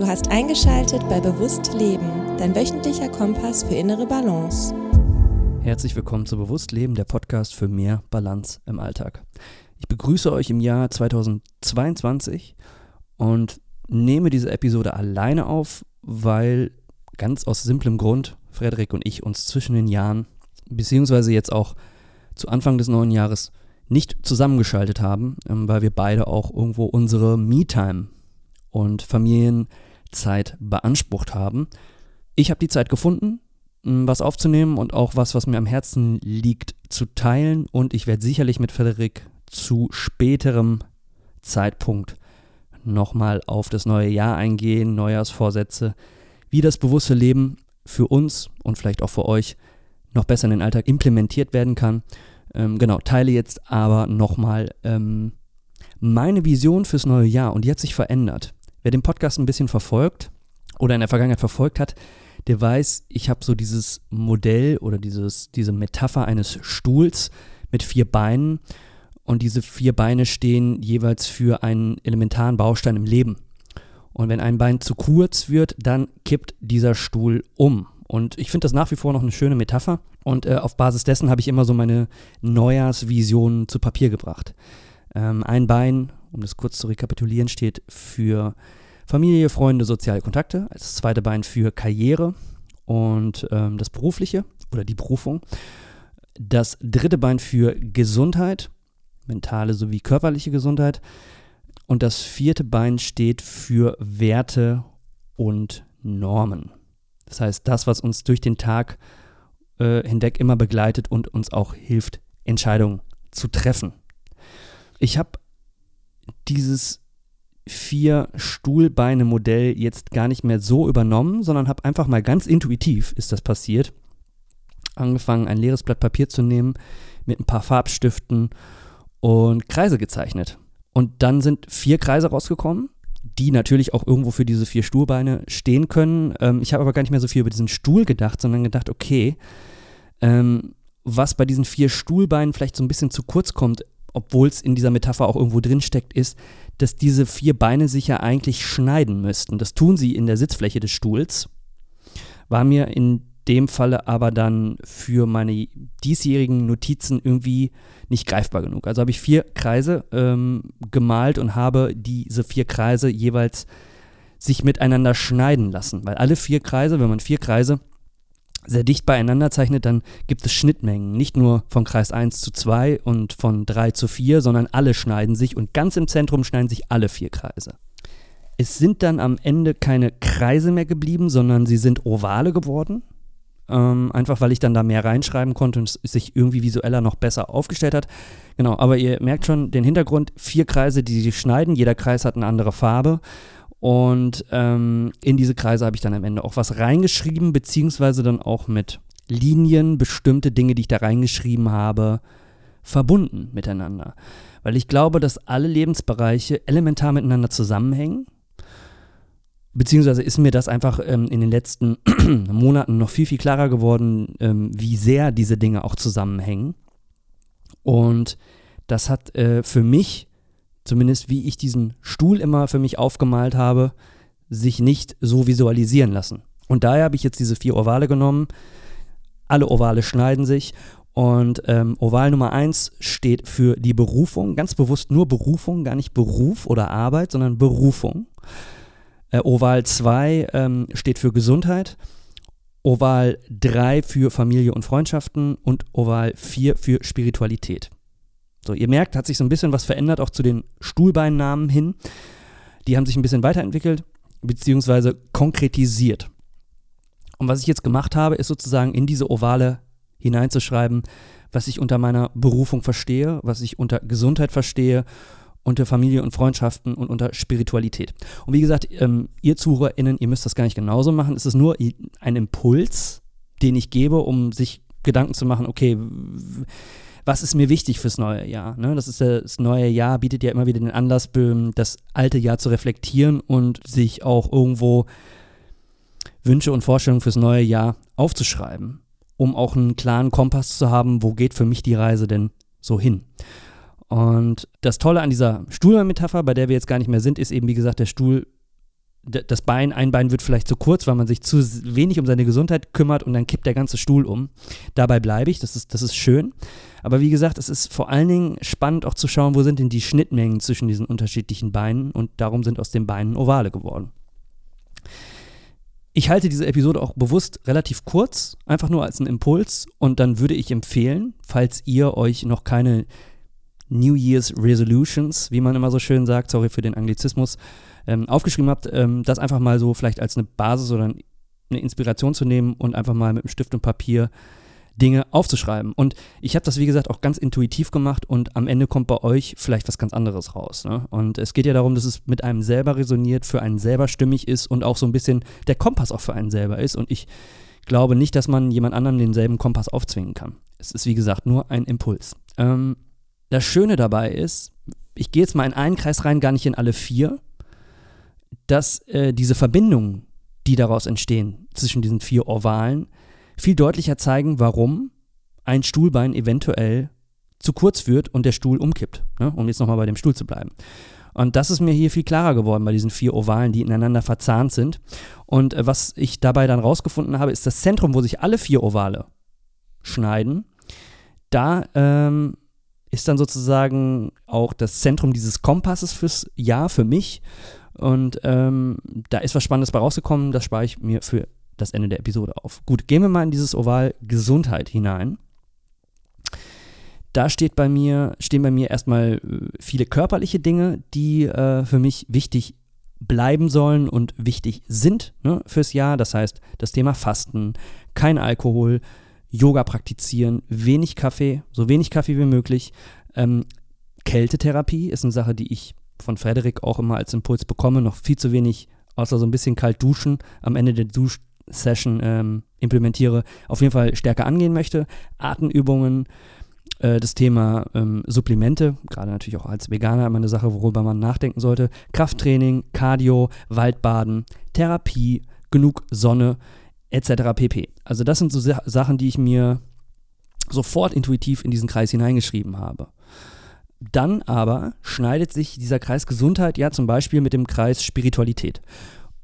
Du hast eingeschaltet bei Bewusst Leben, dein wöchentlicher Kompass für innere Balance. Herzlich willkommen zu Bewusst Leben, der Podcast für mehr Balance im Alltag. Ich begrüße euch im Jahr 2022 und nehme diese Episode alleine auf, weil ganz aus simplem Grund Frederik und ich uns zwischen den Jahren, beziehungsweise jetzt auch zu Anfang des neuen Jahres, nicht zusammengeschaltet haben, ähm, weil wir beide auch irgendwo unsere Me-Time und Familienzeit beansprucht haben. Ich habe die Zeit gefunden, was aufzunehmen und auch was, was mir am Herzen liegt, zu teilen. Und ich werde sicherlich mit Frederik zu späterem Zeitpunkt nochmal auf das neue Jahr eingehen, Neujahrsvorsätze, wie das bewusste Leben für uns und vielleicht auch für euch noch besser in den Alltag implementiert werden kann. Ähm, genau, teile jetzt aber nochmal ähm, meine Vision fürs neue Jahr und die hat sich verändert. Wer den Podcast ein bisschen verfolgt oder in der Vergangenheit verfolgt hat, der weiß, ich habe so dieses Modell oder dieses, diese Metapher eines Stuhls mit vier Beinen und diese vier Beine stehen jeweils für einen elementaren Baustein im Leben. Und wenn ein Bein zu kurz wird, dann kippt dieser Stuhl um. Und ich finde das nach wie vor noch eine schöne Metapher. Und äh, auf Basis dessen habe ich immer so meine Neujahrsvisionen zu Papier gebracht. Ähm, ein Bein, um das kurz zu rekapitulieren, steht für Familie, Freunde, soziale Kontakte. Als zweite Bein für Karriere und ähm, das Berufliche oder die Berufung. Das dritte Bein für Gesundheit, mentale sowie körperliche Gesundheit. Und das vierte Bein steht für Werte und Normen. Das heißt, das, was uns durch den Tag äh, hinweg immer begleitet und uns auch hilft, Entscheidungen zu treffen. Ich habe dieses vier Stuhlbeine-Modell jetzt gar nicht mehr so übernommen, sondern habe einfach mal ganz intuitiv, ist das passiert, angefangen, ein leeres Blatt Papier zu nehmen, mit ein paar Farbstiften und Kreise gezeichnet. Und dann sind vier Kreise rausgekommen, die natürlich auch irgendwo für diese vier Stuhlbeine stehen können. Ähm, ich habe aber gar nicht mehr so viel über diesen Stuhl gedacht, sondern gedacht, okay, ähm, was bei diesen vier Stuhlbeinen vielleicht so ein bisschen zu kurz kommt, obwohl es in dieser Metapher auch irgendwo drinsteckt, ist, dass diese vier Beine sich ja eigentlich schneiden müssten. Das tun sie in der Sitzfläche des Stuhls. War mir in dem Falle aber dann für meine diesjährigen Notizen irgendwie nicht greifbar genug. Also habe ich vier Kreise ähm, gemalt und habe diese vier Kreise jeweils sich miteinander schneiden lassen. Weil alle vier Kreise, wenn man vier Kreise sehr dicht beieinander zeichnet, dann gibt es Schnittmengen. Nicht nur von Kreis 1 zu 2 und von 3 zu 4, sondern alle schneiden sich und ganz im Zentrum schneiden sich alle vier Kreise. Es sind dann am Ende keine Kreise mehr geblieben, sondern sie sind Ovale geworden. Ähm, einfach weil ich dann da mehr reinschreiben konnte und es sich irgendwie visueller noch besser aufgestellt hat. Genau, aber ihr merkt schon den Hintergrund: vier Kreise, die sich schneiden. Jeder Kreis hat eine andere Farbe. Und ähm, in diese Kreise habe ich dann am Ende auch was reingeschrieben, beziehungsweise dann auch mit Linien bestimmte Dinge, die ich da reingeschrieben habe, verbunden miteinander. Weil ich glaube, dass alle Lebensbereiche elementar miteinander zusammenhängen. Beziehungsweise ist mir das einfach ähm, in den letzten Monaten noch viel, viel klarer geworden, ähm, wie sehr diese Dinge auch zusammenhängen. Und das hat äh, für mich zumindest wie ich diesen Stuhl immer für mich aufgemalt habe, sich nicht so visualisieren lassen. Und daher habe ich jetzt diese vier Ovale genommen. Alle Ovale schneiden sich. Und ähm, Oval Nummer 1 steht für die Berufung, ganz bewusst nur Berufung, gar nicht Beruf oder Arbeit, sondern Berufung. Äh, Oval 2 ähm, steht für Gesundheit. Oval 3 für Familie und Freundschaften und Oval 4 für Spiritualität. So, ihr merkt, hat sich so ein bisschen was verändert, auch zu den Stuhlbeinnamen hin. Die haben sich ein bisschen weiterentwickelt, beziehungsweise konkretisiert. Und was ich jetzt gemacht habe, ist sozusagen in diese Ovale hineinzuschreiben, was ich unter meiner Berufung verstehe, was ich unter Gesundheit verstehe, unter Familie und Freundschaften und unter Spiritualität. Und wie gesagt, ähm, ihr ZuhörerInnen, ihr müsst das gar nicht genauso machen. Es ist nur ein Impuls, den ich gebe, um sich Gedanken zu machen, okay, was ist mir wichtig fürs neue Jahr? Ne? Das ist das neue Jahr bietet ja immer wieder den Anlass, das alte Jahr zu reflektieren und sich auch irgendwo Wünsche und Vorstellungen fürs neue Jahr aufzuschreiben, um auch einen klaren Kompass zu haben, wo geht für mich die Reise denn so hin? Und das Tolle an dieser Stuhlmetapher, bei der wir jetzt gar nicht mehr sind, ist eben, wie gesagt, der Stuhl das Bein, ein Bein wird vielleicht zu kurz, weil man sich zu wenig um seine Gesundheit kümmert und dann kippt der ganze Stuhl um. Dabei bleibe ich, das ist, das ist schön. Aber wie gesagt, es ist vor allen Dingen spannend auch zu schauen, wo sind denn die Schnittmengen zwischen diesen unterschiedlichen Beinen und darum sind aus den Beinen Ovale geworden. Ich halte diese Episode auch bewusst relativ kurz, einfach nur als einen Impuls und dann würde ich empfehlen, falls ihr euch noch keine New Year's Resolutions, wie man immer so schön sagt, sorry für den Anglizismus, ähm, aufgeschrieben habt, ähm, das einfach mal so vielleicht als eine Basis oder eine Inspiration zu nehmen und einfach mal mit einem Stift und Papier Dinge aufzuschreiben. Und ich habe das, wie gesagt, auch ganz intuitiv gemacht und am Ende kommt bei euch vielleicht was ganz anderes raus. Ne? Und es geht ja darum, dass es mit einem selber resoniert, für einen selber stimmig ist und auch so ein bisschen der Kompass auch für einen selber ist. Und ich glaube nicht, dass man jemand anderem denselben Kompass aufzwingen kann. Es ist, wie gesagt, nur ein Impuls. Ähm, das Schöne dabei ist, ich gehe jetzt mal in einen Kreis rein, gar nicht in alle vier, dass äh, diese Verbindungen, die daraus entstehen, zwischen diesen vier Ovalen, viel deutlicher zeigen, warum ein Stuhlbein eventuell zu kurz wird und der Stuhl umkippt, ne? um jetzt nochmal bei dem Stuhl zu bleiben. Und das ist mir hier viel klarer geworden bei diesen vier Ovalen, die ineinander verzahnt sind. Und äh, was ich dabei dann rausgefunden habe, ist das Zentrum, wo sich alle vier Ovale schneiden. Da ähm, ist dann sozusagen auch das Zentrum dieses Kompasses fürs Jahr für mich. Und ähm, da ist was Spannendes bei rausgekommen, das spare ich mir für das Ende der Episode auf. Gut, gehen wir mal in dieses Oval Gesundheit hinein. Da steht bei mir, stehen bei mir erstmal äh, viele körperliche Dinge, die äh, für mich wichtig bleiben sollen und wichtig sind ne, fürs Jahr. Das heißt, das Thema Fasten, kein Alkohol, Yoga praktizieren, wenig Kaffee, so wenig Kaffee wie möglich. Ähm, Kältetherapie ist eine Sache, die ich von Frederik auch immer als Impuls bekomme. Noch viel zu wenig, außer so ein bisschen kalt duschen am Ende der Duschsession ähm, implementiere. Auf jeden Fall stärker angehen möchte. Atemübungen, äh, das Thema ähm, Supplemente, gerade natürlich auch als Veganer immer eine Sache, worüber man nachdenken sollte. Krafttraining, Cardio, Waldbaden, Therapie, genug Sonne etc. pp. Also das sind so Sachen, die ich mir sofort intuitiv in diesen Kreis hineingeschrieben habe. Dann aber schneidet sich dieser Kreis Gesundheit ja zum Beispiel mit dem Kreis Spiritualität.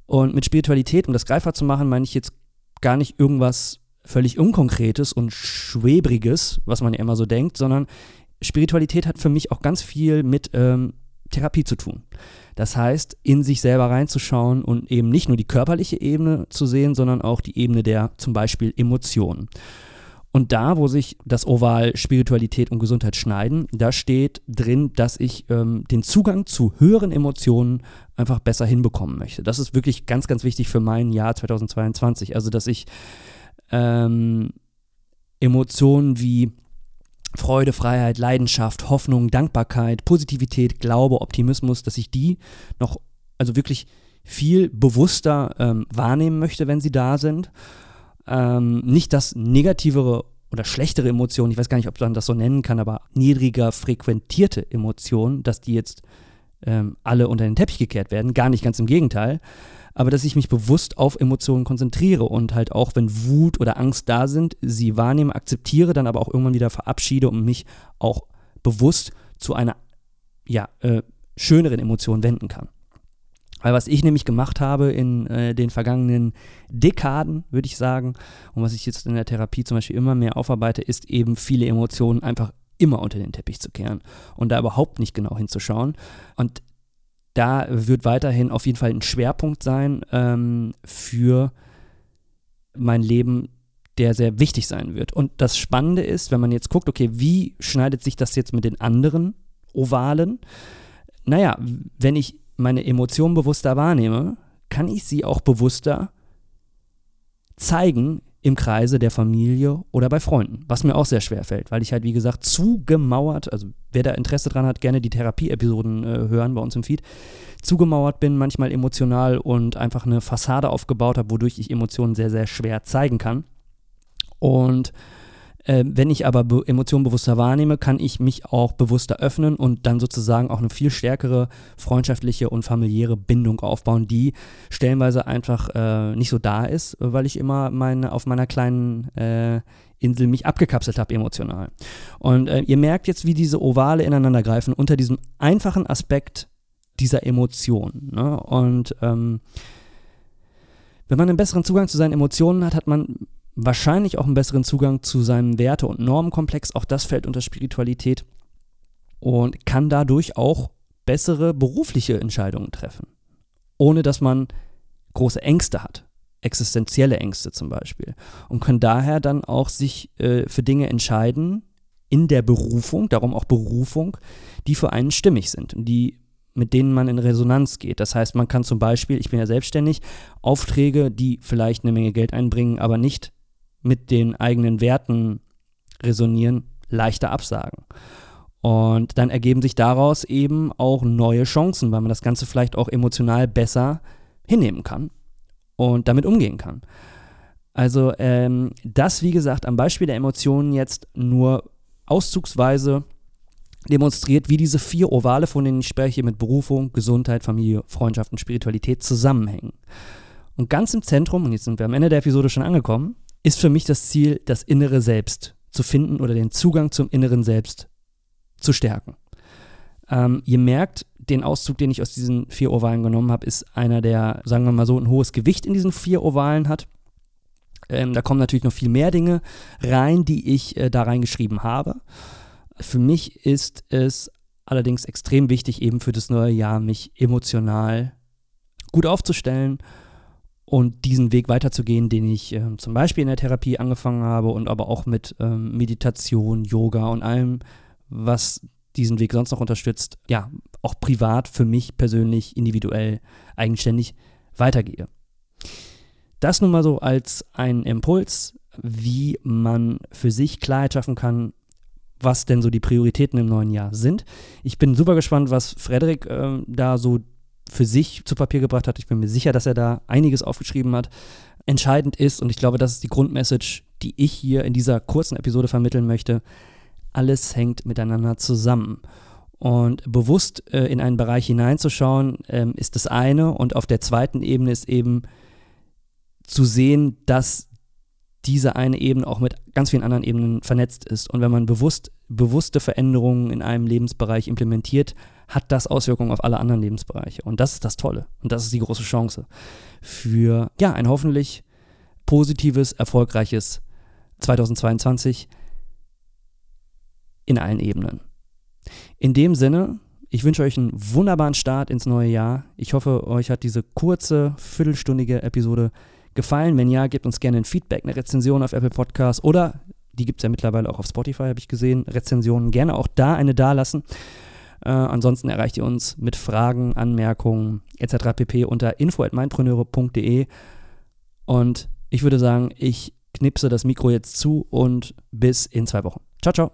Und mit Spiritualität, um das greifbar zu machen, meine ich jetzt gar nicht irgendwas völlig Unkonkretes und Schwebriges, was man ja immer so denkt, sondern Spiritualität hat für mich auch ganz viel mit ähm, Therapie zu tun. Das heißt, in sich selber reinzuschauen und eben nicht nur die körperliche Ebene zu sehen, sondern auch die Ebene der zum Beispiel Emotionen. Und da, wo sich das Oval Spiritualität und Gesundheit schneiden, da steht drin, dass ich ähm, den Zugang zu höheren Emotionen einfach besser hinbekommen möchte. Das ist wirklich ganz, ganz wichtig für mein Jahr 2022. Also, dass ich ähm, Emotionen wie Freude, Freiheit, Leidenschaft, Hoffnung, Dankbarkeit, Positivität, Glaube, Optimismus, dass ich die noch, also wirklich viel bewusster ähm, wahrnehmen möchte, wenn sie da sind. Ähm, nicht das negativere oder schlechtere Emotionen, ich weiß gar nicht, ob man das so nennen kann, aber niedriger frequentierte Emotionen, dass die jetzt ähm, alle unter den Teppich gekehrt werden. Gar nicht, ganz im Gegenteil aber dass ich mich bewusst auf Emotionen konzentriere und halt auch, wenn Wut oder Angst da sind, sie wahrnehme, akzeptiere, dann aber auch irgendwann wieder verabschiede und mich auch bewusst zu einer ja, äh, schöneren Emotion wenden kann. Weil was ich nämlich gemacht habe in äh, den vergangenen Dekaden, würde ich sagen, und was ich jetzt in der Therapie zum Beispiel immer mehr aufarbeite, ist eben viele Emotionen einfach immer unter den Teppich zu kehren und da überhaupt nicht genau hinzuschauen. Und da wird weiterhin auf jeden Fall ein Schwerpunkt sein ähm, für mein Leben, der sehr wichtig sein wird. Und das Spannende ist, wenn man jetzt guckt, okay, wie schneidet sich das jetzt mit den anderen Ovalen? Naja, wenn ich meine Emotionen bewusster wahrnehme, kann ich sie auch bewusster zeigen im Kreise der Familie oder bei Freunden, was mir auch sehr schwer fällt, weil ich halt, wie gesagt, zugemauert, also wer da Interesse dran hat, gerne die Therapie-Episoden äh, hören bei uns im Feed, zugemauert bin, manchmal emotional und einfach eine Fassade aufgebaut habe, wodurch ich Emotionen sehr, sehr schwer zeigen kann. Und wenn ich aber Be Emotionen bewusster wahrnehme, kann ich mich auch bewusster öffnen und dann sozusagen auch eine viel stärkere freundschaftliche und familiäre Bindung aufbauen, die stellenweise einfach äh, nicht so da ist, weil ich immer meine, auf meiner kleinen äh, Insel mich abgekapselt habe emotional. Und äh, ihr merkt jetzt, wie diese Ovale ineinander greifen unter diesem einfachen Aspekt dieser Emotionen. Ne? Und ähm, wenn man einen besseren Zugang zu seinen Emotionen hat, hat man wahrscheinlich auch einen besseren Zugang zu seinem Werte- und Normenkomplex. Auch das fällt unter Spiritualität und kann dadurch auch bessere berufliche Entscheidungen treffen, ohne dass man große Ängste hat, existenzielle Ängste zum Beispiel, und kann daher dann auch sich äh, für Dinge entscheiden in der Berufung, darum auch Berufung, die für einen stimmig sind und die mit denen man in Resonanz geht. Das heißt, man kann zum Beispiel, ich bin ja selbstständig, Aufträge, die vielleicht eine Menge Geld einbringen, aber nicht mit den eigenen Werten resonieren, leichter absagen. Und dann ergeben sich daraus eben auch neue Chancen, weil man das Ganze vielleicht auch emotional besser hinnehmen kann und damit umgehen kann. Also ähm, das, wie gesagt, am Beispiel der Emotionen jetzt nur auszugsweise demonstriert, wie diese vier Ovale, von denen ich spreche, mit Berufung, Gesundheit, Familie, Freundschaft und Spiritualität zusammenhängen. Und ganz im Zentrum, und jetzt sind wir am Ende der Episode schon angekommen, ist für mich das Ziel, das innere Selbst zu finden oder den Zugang zum inneren Selbst zu stärken. Ähm, ihr merkt, den Auszug, den ich aus diesen vier Ovalen genommen habe, ist einer, der, sagen wir mal so, ein hohes Gewicht in diesen vier Ovalen hat. Ähm, da kommen natürlich noch viel mehr Dinge rein, die ich äh, da reingeschrieben habe. Für mich ist es allerdings extrem wichtig, eben für das neue Jahr mich emotional gut aufzustellen und diesen Weg weiterzugehen, den ich äh, zum Beispiel in der Therapie angefangen habe und aber auch mit ähm, Meditation, Yoga und allem, was diesen Weg sonst noch unterstützt, ja, auch privat für mich persönlich, individuell, eigenständig weitergehe. Das nun mal so als ein Impuls, wie man für sich Klarheit schaffen kann, was denn so die Prioritäten im neuen Jahr sind. Ich bin super gespannt, was Frederik äh, da so für sich zu Papier gebracht hat. Ich bin mir sicher, dass er da einiges aufgeschrieben hat. Entscheidend ist, und ich glaube, das ist die Grundmessage, die ich hier in dieser kurzen Episode vermitteln möchte, alles hängt miteinander zusammen. Und bewusst äh, in einen Bereich hineinzuschauen, ähm, ist das eine. Und auf der zweiten Ebene ist eben zu sehen, dass diese eine Ebene auch mit ganz vielen anderen Ebenen vernetzt ist. Und wenn man bewusst, bewusste Veränderungen in einem Lebensbereich implementiert, hat das Auswirkungen auf alle anderen Lebensbereiche. Und das ist das Tolle. Und das ist die große Chance für, ja, ein hoffentlich positives, erfolgreiches 2022 in allen Ebenen. In dem Sinne, ich wünsche euch einen wunderbaren Start ins neue Jahr. Ich hoffe, euch hat diese kurze, viertelstündige Episode gefallen. Wenn ja, gebt uns gerne ein Feedback, eine Rezension auf Apple Podcasts oder die gibt es ja mittlerweile auch auf Spotify, habe ich gesehen. Rezensionen gerne auch da eine dalassen. Äh, ansonsten erreicht ihr uns mit Fragen, Anmerkungen etc. pp. unter info.meinpreneure.de. Und ich würde sagen, ich knipse das Mikro jetzt zu und bis in zwei Wochen. Ciao, ciao.